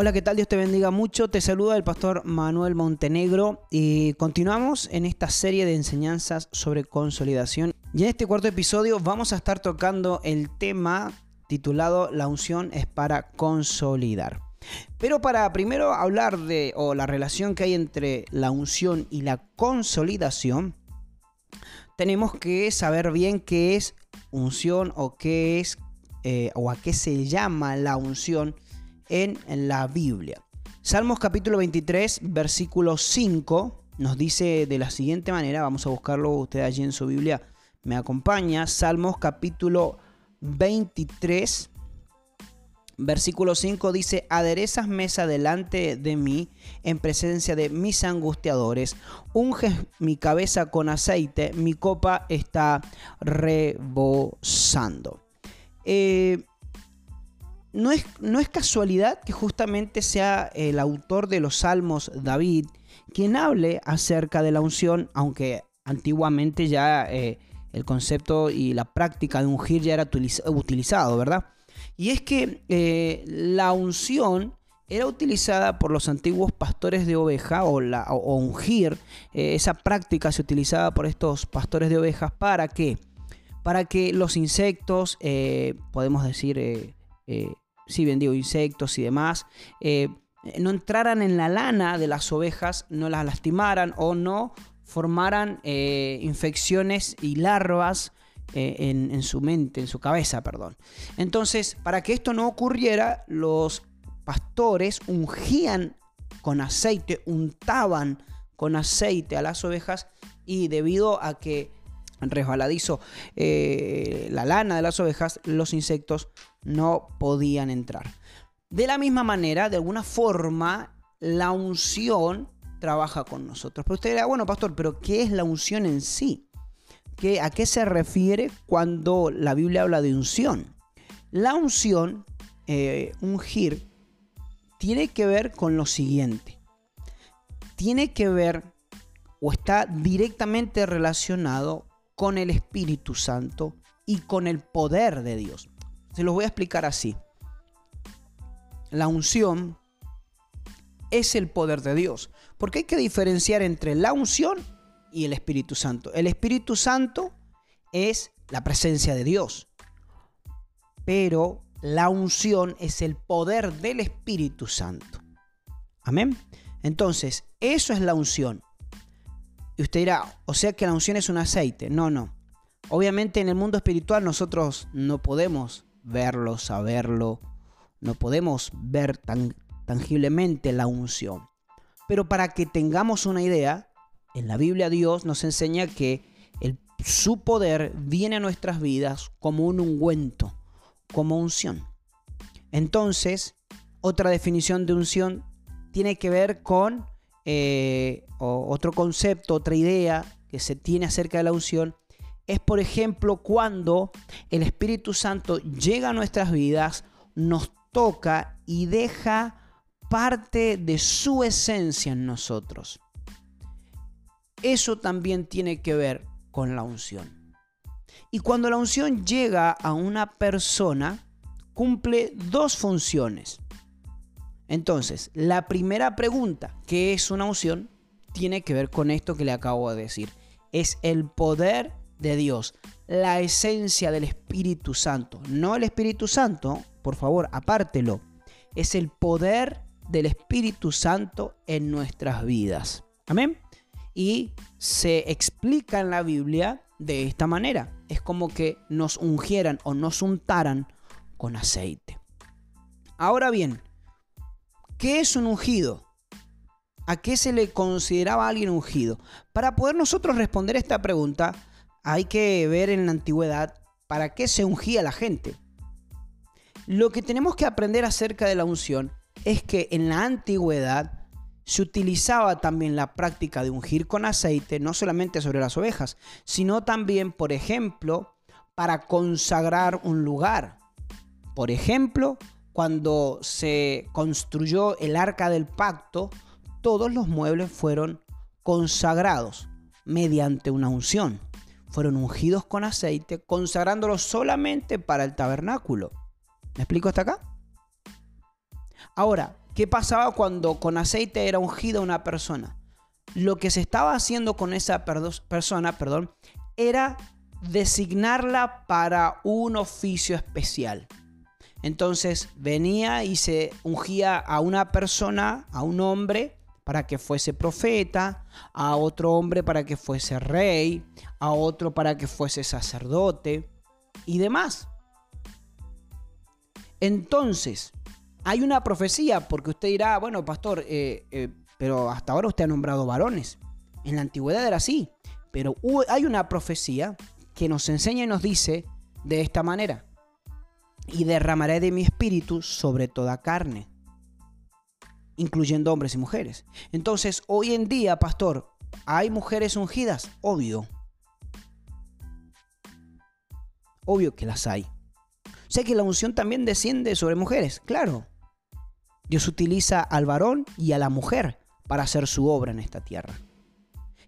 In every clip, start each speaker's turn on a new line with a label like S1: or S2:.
S1: Hola, ¿qué tal? Dios te bendiga mucho. Te saluda el pastor Manuel Montenegro y continuamos en esta serie de enseñanzas sobre consolidación. Y en este cuarto episodio vamos a estar tocando el tema titulado La unción es para consolidar. Pero para primero hablar de o la relación que hay entre la unción y la consolidación, tenemos que saber bien qué es unción o qué es eh, o a qué se llama la unción en la Biblia. Salmos capítulo 23, versículo 5 nos dice de la siguiente manera, vamos a buscarlo usted allí en su Biblia, me acompaña, Salmos capítulo 23, versículo 5 dice, aderezas mesa delante de mí en presencia de mis angustiadores, unges mi cabeza con aceite, mi copa está rebosando. Eh, no es, no es casualidad que justamente sea el autor de los salmos, David, quien hable acerca de la unción, aunque antiguamente ya eh, el concepto y la práctica de ungir ya era utilizado, ¿verdad? Y es que eh, la unción era utilizada por los antiguos pastores de oveja o, la, ungir, eh, esa práctica se utilizaba por estos pastores de ovejas para qué? Para que los insectos, podemos decir, si bien digo insectos y demás, eh, no entraran en la lana de las ovejas, no las lastimaran o no formaran eh, infecciones y larvas en, en, su mente, en su cabeza, perdón. Entonces, para que esto no ocurriera, los pastores ungían con aceite, untaban con aceite a las ovejas y debido a que resbaladizo eh, la lana de las ovejas, los insectos no podían entrar. De la misma manera, de alguna forma, la unción trabaja con nosotros. Pero usted dirá, bueno, pastor, pero ¿qué es la unción en sí? ¿Qué, ¿A qué se refiere cuando la Biblia habla de unción? La unción, eh, ungir, tiene que ver con lo siguiente. Tiene que ver o está directamente relacionado con el Espíritu Santo y con el poder de Dios. Se los voy a explicar así. La unción es el poder de Dios, porque hay que diferenciar entre la unción y el Espíritu Santo. El Espíritu Santo es la presencia de Dios, pero la unción es el poder del Espíritu Santo. Amén. Entonces, eso es la unción. Y usted dirá, o sea que la unción es un aceite. No, no. Obviamente en el mundo espiritual nosotros no podemos verlo, saberlo, no podemos ver tan tangiblemente la unción. Pero para que tengamos una idea, en la Biblia Dios nos enseña que su poder viene a nuestras vidas como un ungüento, como unción. Entonces, otra definición de unción tiene que ver con eh, otro concepto, otra idea que se tiene acerca de la unción, es por ejemplo cuando el Espíritu Santo llega a nuestras vidas, nos toca y deja parte de su esencia en nosotros. Eso también tiene que ver con la unción. Y cuando la unción llega a una persona, cumple dos funciones. Entonces, la primera pregunta, ¿qué es una unción? Tiene que ver con esto que le acabo de decir. Es el poder de Dios, la esencia del Espíritu Santo. No el Espíritu Santo, por favor, apártelo. Es el poder del Espíritu Santo en nuestras vidas. Amén. Y se explica en la Biblia de esta manera. Es como que nos ungieran o nos untaran con aceite. Ahora bien, ¿Qué es un ungido? ¿A qué se le consideraba alguien ungido? Para poder nosotros responder esta pregunta, hay que ver en la antigüedad para qué se ungía la gente. Lo que tenemos que aprender acerca de la unción es que en la antigüedad se utilizaba también la práctica de ungir con aceite, no solamente sobre las ovejas, sino también, por ejemplo, para consagrar un lugar. Por ejemplo, cuando se construyó el arca del pacto, todos los muebles fueron consagrados mediante una unción. Fueron ungidos con aceite, consagrándolos solamente para el tabernáculo. ¿Me explico hasta acá? Ahora, ¿Qué pasaba cuando con aceite era ungida una persona? Lo que se estaba haciendo con esa persona, perdón, era designarla para un oficio especial. Entonces venía y se ungía a una persona, a un hombre, para que fuese profeta, a otro hombre para que fuese rey, a otro para que fuese sacerdote y demás. Entonces, hay una profecía, porque usted dirá, bueno, pastor, eh, eh, pero hasta ahora usted ha nombrado varones. En la antigüedad era así, pero hay una profecía que nos enseña y nos dice de esta manera y derramaré de mi espíritu sobre toda carne, incluyendo hombres y mujeres. Entonces, hoy en día, pastor, ¿hay mujeres ungidas? Obvio. Obvio que las hay. Sea que la unción también desciende sobre mujeres, claro. Dios utiliza al varón y a la mujer para hacer su obra en esta tierra.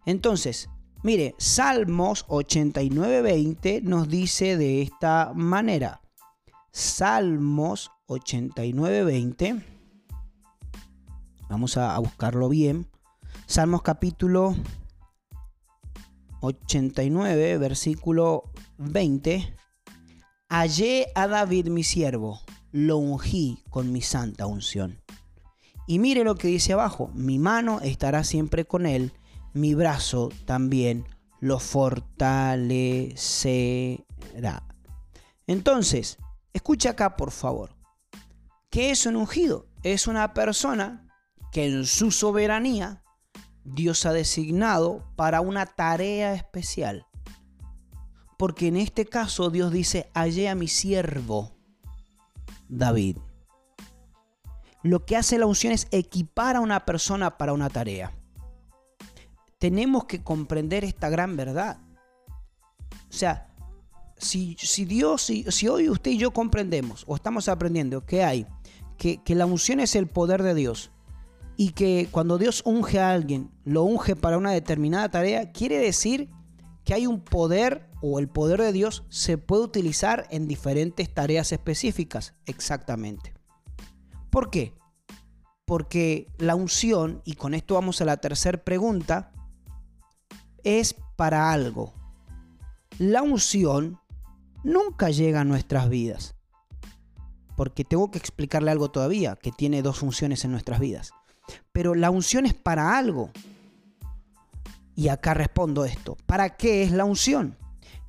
S1: Entonces, mire, Salmos 89:20 nos dice de esta manera. Salmos 89:20. Vamos a, buscarlo bien. Salmos capítulo 89, versículo 20. Hallé a David mi siervo, lo ungí con mi santa unción. Y mire lo que dice abajo, mi mano estará siempre con él, mi brazo también lo fortalecerá. Entonces, Escucha acá, por favor. ¿Qué es un ungido? Es una persona que en su soberanía Dios ha designado para una tarea especial. Porque en este caso Dios dice, hallé a mi siervo David. Lo que hace la unción es equipar a una persona para una tarea. Tenemos que comprender esta gran verdad. O sea, si, Dios, si, si, hoy usted y yo comprendemos o estamos aprendiendo que hay, que, que la unción es el poder de Dios y que cuando Dios unge a alguien, lo unge para una determinada tarea, quiere decir que hay un poder o el poder de Dios se puede utilizar en diferentes tareas específicas, exactamente. ¿Por qué? Porque la unción, y con esto vamos a la tercera pregunta, es para algo. La unción nunca llega a nuestras vidas. Porque tengo que explicarle algo todavía, que tiene dos funciones en nuestras vidas. Pero la unción es para algo. Y acá respondo esto. ¿Para qué es la unción?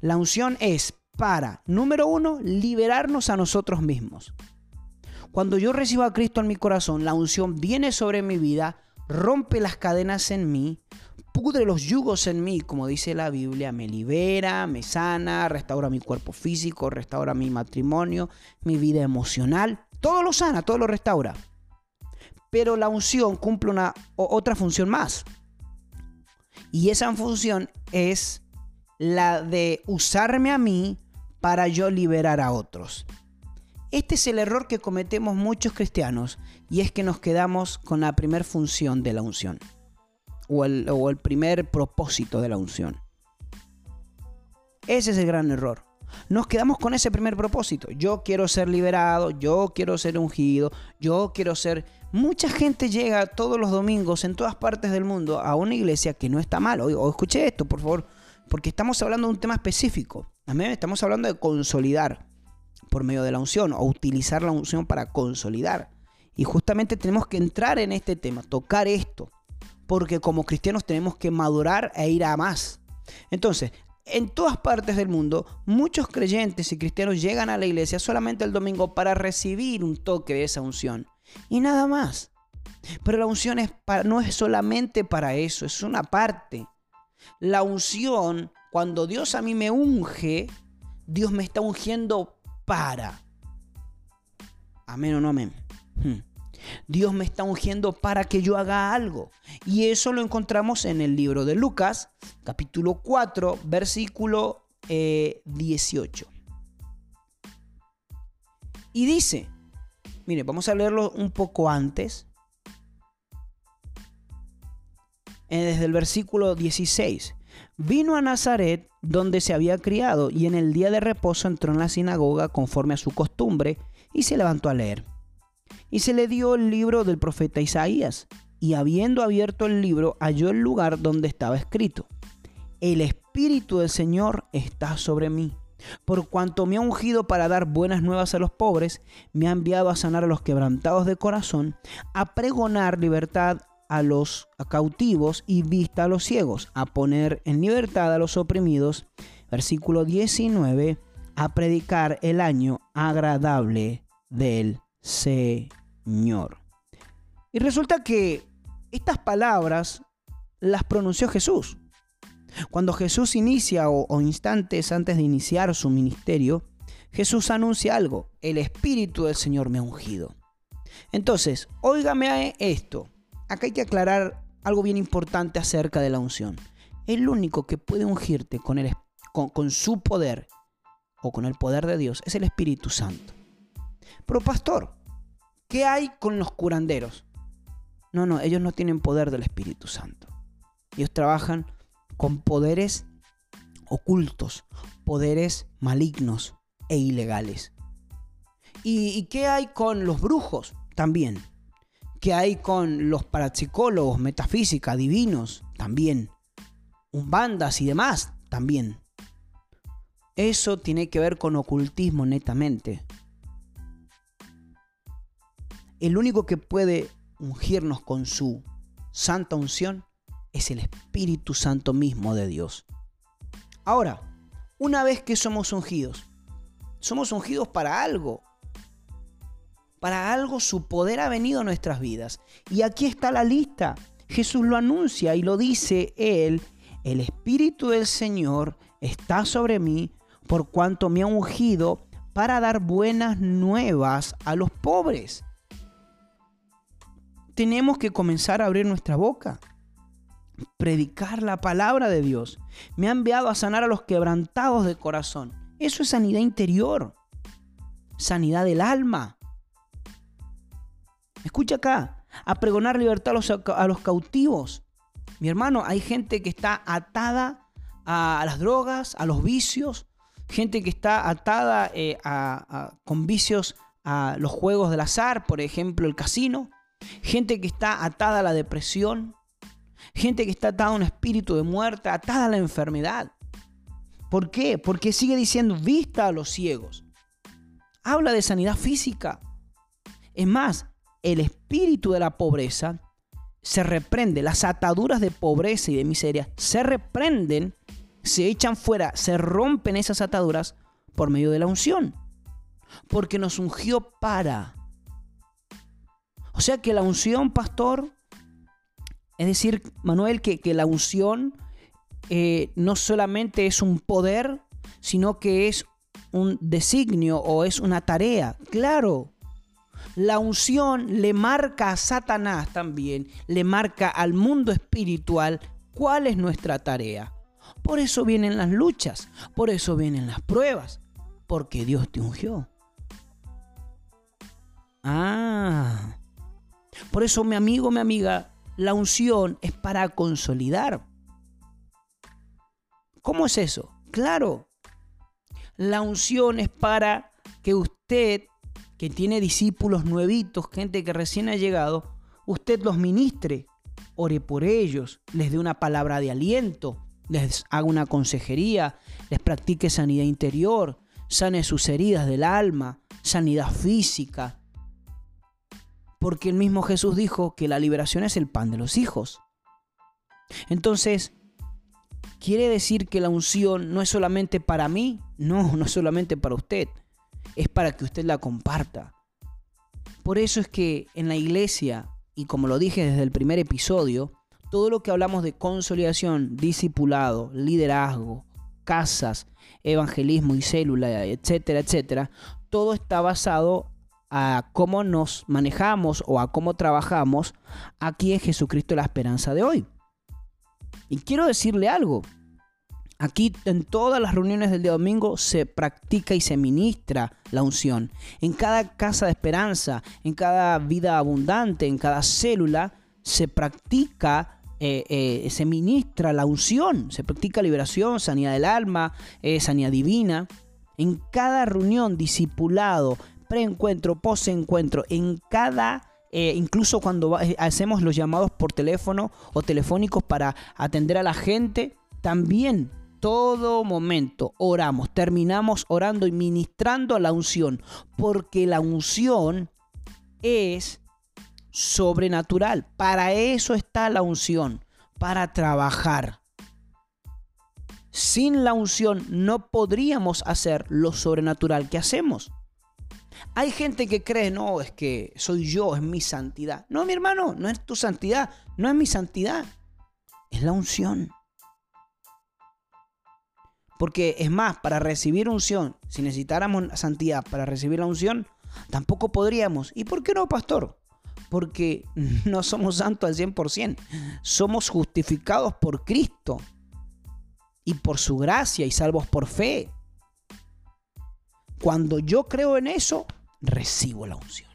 S1: La unción es para, número uno, liberarnos a nosotros mismos. Cuando yo recibo a Cristo en mi corazón, la unción viene sobre mi vida, rompe las cadenas en mí, pudre los yugos en mí, como dice la Biblia, me libera, me sana, restaura mi cuerpo físico, restaura mi matrimonio, mi vida emocional, todo lo sana, todo lo restaura. Pero la unción cumple una otra función más. Y esa función es la de usarme a mí para yo liberar a otros. Este es el error que cometemos muchos cristianos y es que nos quedamos con la primera función de la unción o el, primer propósito de la unción. Ese es el gran error. Nos quedamos con ese primer propósito. Yo quiero ser liberado, yo quiero ser ungido, yo quiero ser... Mucha gente llega todos los domingos en todas partes del mundo a una iglesia que no está mal. O, escuche esto, por favor, porque estamos hablando de un tema específico. También estamos hablando de consolidar por medio de la unción o utilizar la unción para consolidar. Y justamente tenemos que entrar en este tema, tocar esto porque como cristianos tenemos que madurar e ir a más. Entonces, en todas partes del mundo, muchos creyentes y cristianos llegan a la iglesia solamente el domingo para recibir un toque de esa unción. Y nada más. Pero la unción no es solamente para eso, es una parte. La unción, cuando Dios a mí me unge, Dios me está ungiendo para. Amén o no amén. Hmm. Dios me está ungiendo para que yo haga algo. Y eso lo encontramos en el libro de Lucas, capítulo 4, versículo 18. Eh, y dice, mire, vamos a leerlo un poco antes. Eh, desde el versículo 16. Vino a Nazaret, donde se había criado, y en el día de reposo entró en la sinagoga conforme a su costumbre, y se levantó a leer. Y se le dio el libro del profeta Isaías. Y habiendo abierto el libro, halló el lugar donde estaba escrito. El Espíritu del Señor está sobre mí. Por cuanto me ha ungido para dar buenas nuevas a los pobres, me ha enviado a sanar a los quebrantados de corazón, a pregonar libertad a los cautivos y vista a los ciegos, a poner en libertad a los oprimidos. Versículo 19, a predicar el año agradable del Señor. Y resulta que estas palabras las pronunció Jesús. Cuando Jesús inicia o, instantes antes de iniciar su ministerio, Jesús anuncia algo, el Espíritu del Señor me ha ungido. Entonces, óigame esto, acá hay que aclarar algo bien importante acerca de la unción. El único que puede ungirte con, el, con su poder o con el poder de Dios es el Espíritu Santo. Pero pastor, ¿qué hay con los curanderos? No, no, ellos no tienen poder del Espíritu Santo. Ellos trabajan con poderes ocultos, poderes malignos e ilegales. ¿Y, qué hay con los brujos? También. ¿Qué hay con los parapsicólogos, metafísica, divinos? También. Umbandas y demás? También. Eso tiene que ver con ocultismo netamente. El único que puede ungirnos con su santa unción es el Espíritu Santo mismo de Dios. Ahora, una vez que somos ungidos, somos ungidos para algo. Para algo su poder ha venido a nuestras vidas. Y aquí está la lista. Jesús lo anuncia y lo dice él. El Espíritu del Señor está sobre mí por cuanto me ha ungido para dar buenas nuevas a los pobres. Tenemos que comenzar a abrir nuestra boca predicar la palabra de Dios. Me ha enviado a sanar a los quebrantados de corazón. Eso es sanidad interior, sanidad del alma. Escucha acá, a pregonar libertad a los, cautivos. Mi hermano, hay gente que está atada a, las drogas, a los vicios, gente que está atada eh, con vicios a los juegos del azar, por ejemplo el casino, gente que está atada a la depresión, gente que está atada a un espíritu de muerte, atada a la enfermedad. ¿Por qué? Porque sigue diciendo vista a los ciegos. Habla de sanidad física. Es más, el espíritu de la pobreza se reprende, las ataduras de pobreza y de miseria se reprenden, se echan fuera, se rompen esas ataduras por medio de la unción. Porque nos ungió para. O sea que la unción, pastor, es decir, Manuel, que, la unción eh, no solamente es un poder, sino que es un designio o es una tarea. Claro, la unción le marca a Satanás también, le marca al mundo espiritual cuál es nuestra tarea. Por eso vienen las luchas, por eso vienen las pruebas, porque Dios te ungió. Ah, por eso mi amigo, mi amiga, la unción es para consolidar. ¿Cómo es eso? Claro, la unción es para que usted, que tiene discípulos nuevitos, gente que recién ha llegado, usted los ministre, ore por ellos, les dé una palabra de aliento, les haga una consejería, les practique sanidad interior, sane sus heridas del alma, sanidad física, porque el mismo Jesús dijo que la liberación es el pan de los hijos. Entonces, ¿quiere decir que la unción no es solamente para mí? No, no es solamente para usted. Es para que usted la comparta. Por eso es que en la iglesia, y como lo dije desde el primer episodio, todo lo que hablamos de consolidación, discipulado, liderazgo, casas, evangelismo y célula, etcétera, etcétera, todo está basado a cómo nos manejamos o a cómo trabajamos aquí en Jesucristo la esperanza de hoy. Y quiero decirle algo. Aquí en todas las reuniones del día domingo se practica y se ministra la unción. En cada casa de esperanza, en cada vida abundante, en cada célula, se practica, eh, eh, se ministra la unción. Se practica liberación, sanidad del alma, eh, sanidad divina. En cada reunión, discipulado, preencuentro, posencuentro, en cada eh, incluso cuando eh, hacemos los llamados por teléfono o telefónicos para atender a la gente, también todo momento oramos, terminamos orando y ministrando la unción, porque la unción es sobrenatural. Para eso está la unción, para trabajar. Sin la unción no podríamos hacer lo sobrenatural que hacemos. Hay gente que cree, no, es que soy yo, es mi santidad. No, mi hermano, no es tu santidad, no es mi santidad, es la unción. Porque es más, para recibir unción, si necesitáramos santidad para recibir la unción, tampoco podríamos. ¿Y por qué no, pastor? Porque no somos santos al 100%. Somos justificados por Cristo y por su gracia y salvos por fe. Cuando yo creo en eso, recibo la unción.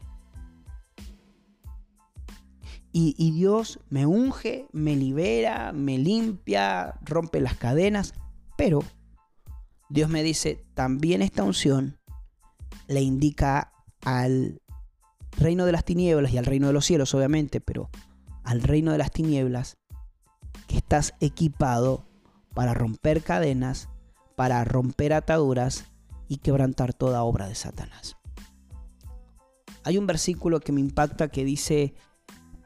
S1: Y, Dios me unge, me libera, me limpia, rompe las cadenas, pero Dios me dice, también esta unción le indica al reino de las tinieblas y al reino de los cielos, obviamente, pero al reino de las tinieblas, que estás equipado para romper cadenas, para romper ataduras y quebrantar toda obra de Satanás. Hay un versículo que me impacta que dice,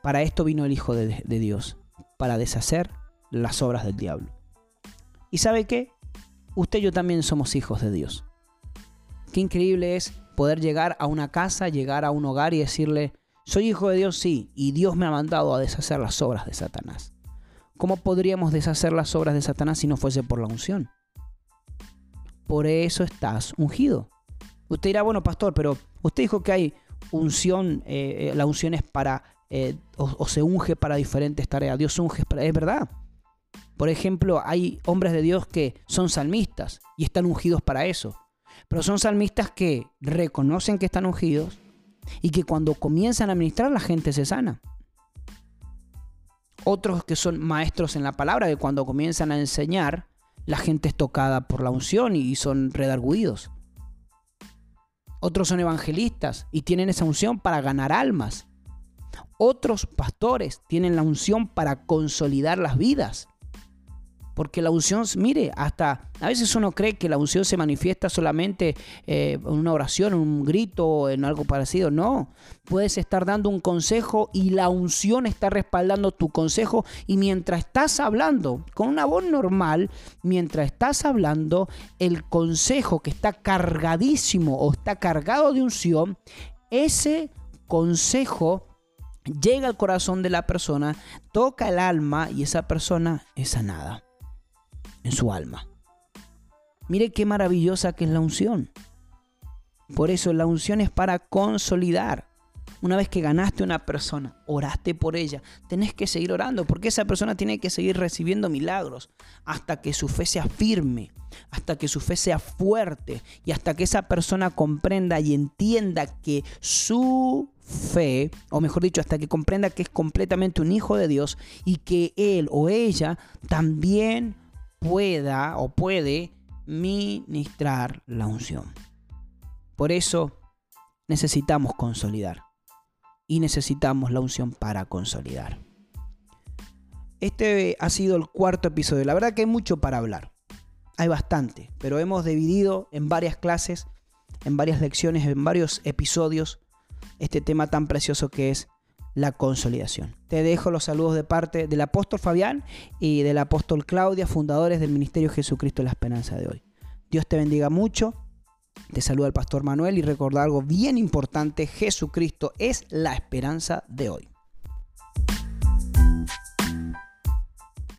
S1: para esto vino el Hijo de, Dios, para deshacer las obras del diablo. ¿Y sabe qué? Usted y yo también somos hijos de Dios. Qué increíble es poder llegar a una casa, llegar a un hogar y decirle, soy hijo de Dios, sí, y Dios me ha mandado a deshacer las obras de Satanás. ¿Cómo podríamos deshacer las obras de Satanás si no fuese por la unción? Por eso estás ungido. Usted dirá, bueno, pastor, pero usted dijo que hay unción, eh, eh, la unción es para, eh, o, se unge para diferentes tareas. Dios unge, para, es verdad. Por ejemplo, hay hombres de Dios que son salmistas y están ungidos para eso. Pero son salmistas que reconocen que están ungidos y que cuando comienzan a ministrar la gente se sana. Otros que son maestros en la palabra, que cuando comienzan a enseñar, la gente es tocada por la unción y son redarguidos. Otros son evangelistas y tienen esa unción para ganar almas. Otros pastores tienen la unción para consolidar las vidas. Porque la unción, mire, hasta a veces uno cree que la unción se manifiesta solamente eh, en una oración, en un grito, en algo parecido. No, puedes estar dando un consejo y la unción está respaldando tu consejo. Y mientras estás hablando con una voz normal, mientras estás hablando, el consejo que está cargadísimo o está cargado de unción, ese consejo llega al corazón de la persona, toca el alma y esa persona es sanada en su alma. Mire qué maravillosa que es la unción. Por eso la unción es para consolidar. Una vez que ganaste una persona, oraste por ella, tenés que seguir orando porque esa persona tiene que seguir recibiendo milagros hasta que su fe sea firme, hasta que su fe sea fuerte y hasta que esa persona comprenda y entienda que su fe, o mejor dicho, hasta que comprenda que es completamente un hijo de Dios y que él o ella también pueda o puede ministrar la unción. Por eso necesitamos consolidar y necesitamos la unción para consolidar. Este ha sido el cuarto episodio. La verdad que hay mucho para hablar. Hay bastante, pero hemos dividido en varias clases, en varias lecciones, en varios episodios este tema tan precioso que es la consolidación. Te dejo los saludos de parte del apóstol Fabián y del apóstol Claudia, fundadores del Ministerio Jesucristo la Esperanza de hoy. Dios te bendiga mucho. Te saluda el pastor Manuel y recuerda algo bien importante, Jesucristo es la esperanza de hoy.